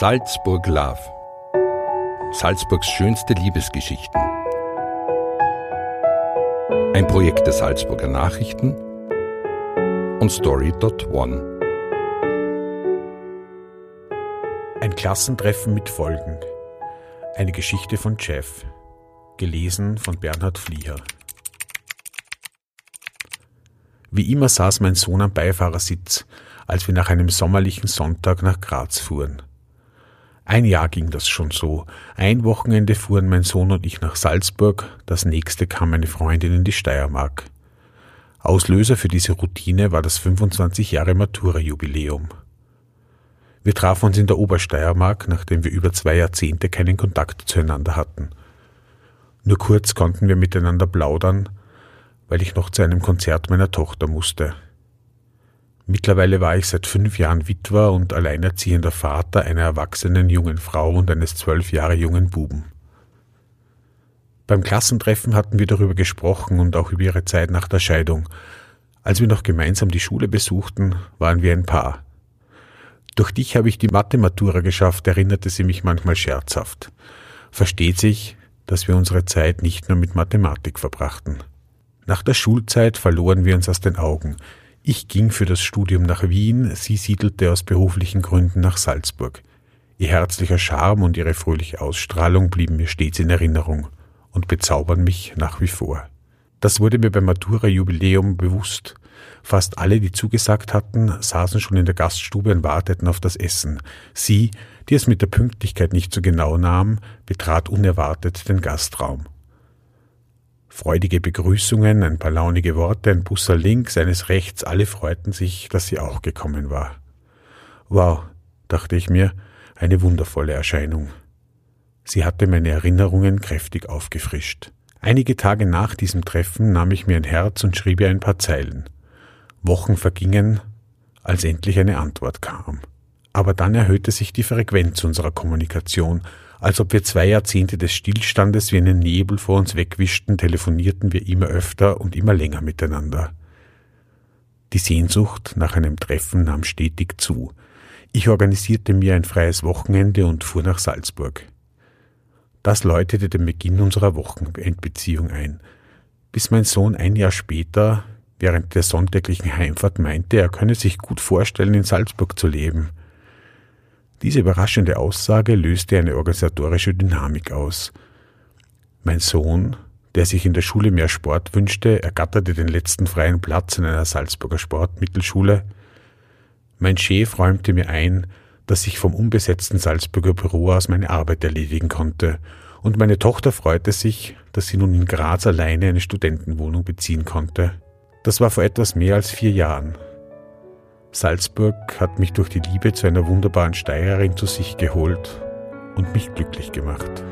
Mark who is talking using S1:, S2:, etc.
S1: Salzburg Love. Salzburgs schönste Liebesgeschichten. Ein Projekt der Salzburger Nachrichten und Story.one.
S2: Ein Klassentreffen mit Folgen. Eine Geschichte von Jeff. Gelesen von Bernhard Flieher. Wie immer saß mein Sohn am Beifahrersitz, als wir nach einem sommerlichen Sonntag nach Graz fuhren. Ein Jahr ging das schon so. Ein Wochenende fuhren mein Sohn und ich nach Salzburg, das nächste kam meine Freundin in die Steiermark. Auslöser für diese Routine war das 25 Jahre Matura-Jubiläum. Wir trafen uns in der Obersteiermark, nachdem wir über zwei Jahrzehnte keinen Kontakt zueinander hatten. Nur kurz konnten wir miteinander plaudern, weil ich noch zu einem Konzert meiner Tochter musste. Mittlerweile war ich seit fünf Jahren Witwer und alleinerziehender Vater einer erwachsenen jungen Frau und eines zwölf Jahre jungen Buben. Beim Klassentreffen hatten wir darüber gesprochen und auch über ihre Zeit nach der Scheidung. Als wir noch gemeinsam die Schule besuchten, waren wir ein Paar. Durch dich habe ich die Mathematura geschafft, erinnerte sie mich manchmal scherzhaft. Versteht sich, dass wir unsere Zeit nicht nur mit Mathematik verbrachten. Nach der Schulzeit verloren wir uns aus den Augen. Ich ging für das Studium nach Wien, sie siedelte aus beruflichen Gründen nach Salzburg. Ihr herzlicher Charme und ihre fröhliche Ausstrahlung blieben mir stets in Erinnerung und bezaubern mich nach wie vor. Das wurde mir beim Matura-Jubiläum bewusst. Fast alle, die zugesagt hatten, saßen schon in der Gaststube und warteten auf das Essen. Sie, die es mit der Pünktlichkeit nicht so genau nahm, betrat unerwartet den Gastraum. Freudige Begrüßungen, ein paar launige Worte, ein Busser links, eines rechts, alle freuten sich, dass sie auch gekommen war. Wow, dachte ich mir, eine wundervolle Erscheinung. Sie hatte meine Erinnerungen kräftig aufgefrischt. Einige Tage nach diesem Treffen nahm ich mir ein Herz und schrieb ihr ein paar Zeilen. Wochen vergingen, als endlich eine Antwort kam. Aber dann erhöhte sich die Frequenz unserer Kommunikation, als ob wir zwei Jahrzehnte des Stillstandes wie einen Nebel vor uns wegwischten, telefonierten wir immer öfter und immer länger miteinander. Die Sehnsucht nach einem Treffen nahm stetig zu. Ich organisierte mir ein freies Wochenende und fuhr nach Salzburg. Das läutete den Beginn unserer Wochenendbeziehung ein, bis mein Sohn ein Jahr später, während der sonntäglichen Heimfahrt, meinte, er könne sich gut vorstellen, in Salzburg zu leben. Diese überraschende Aussage löste eine organisatorische Dynamik aus. Mein Sohn, der sich in der Schule mehr Sport wünschte, ergatterte den letzten freien Platz in einer Salzburger Sportmittelschule. Mein Chef räumte mir ein, dass ich vom unbesetzten Salzburger Büro aus meine Arbeit erledigen konnte, und meine Tochter freute sich, dass sie nun in Graz alleine eine Studentenwohnung beziehen konnte. Das war vor etwas mehr als vier Jahren, Salzburg hat mich durch die Liebe zu einer wunderbaren Steirerin zu sich geholt und mich glücklich gemacht.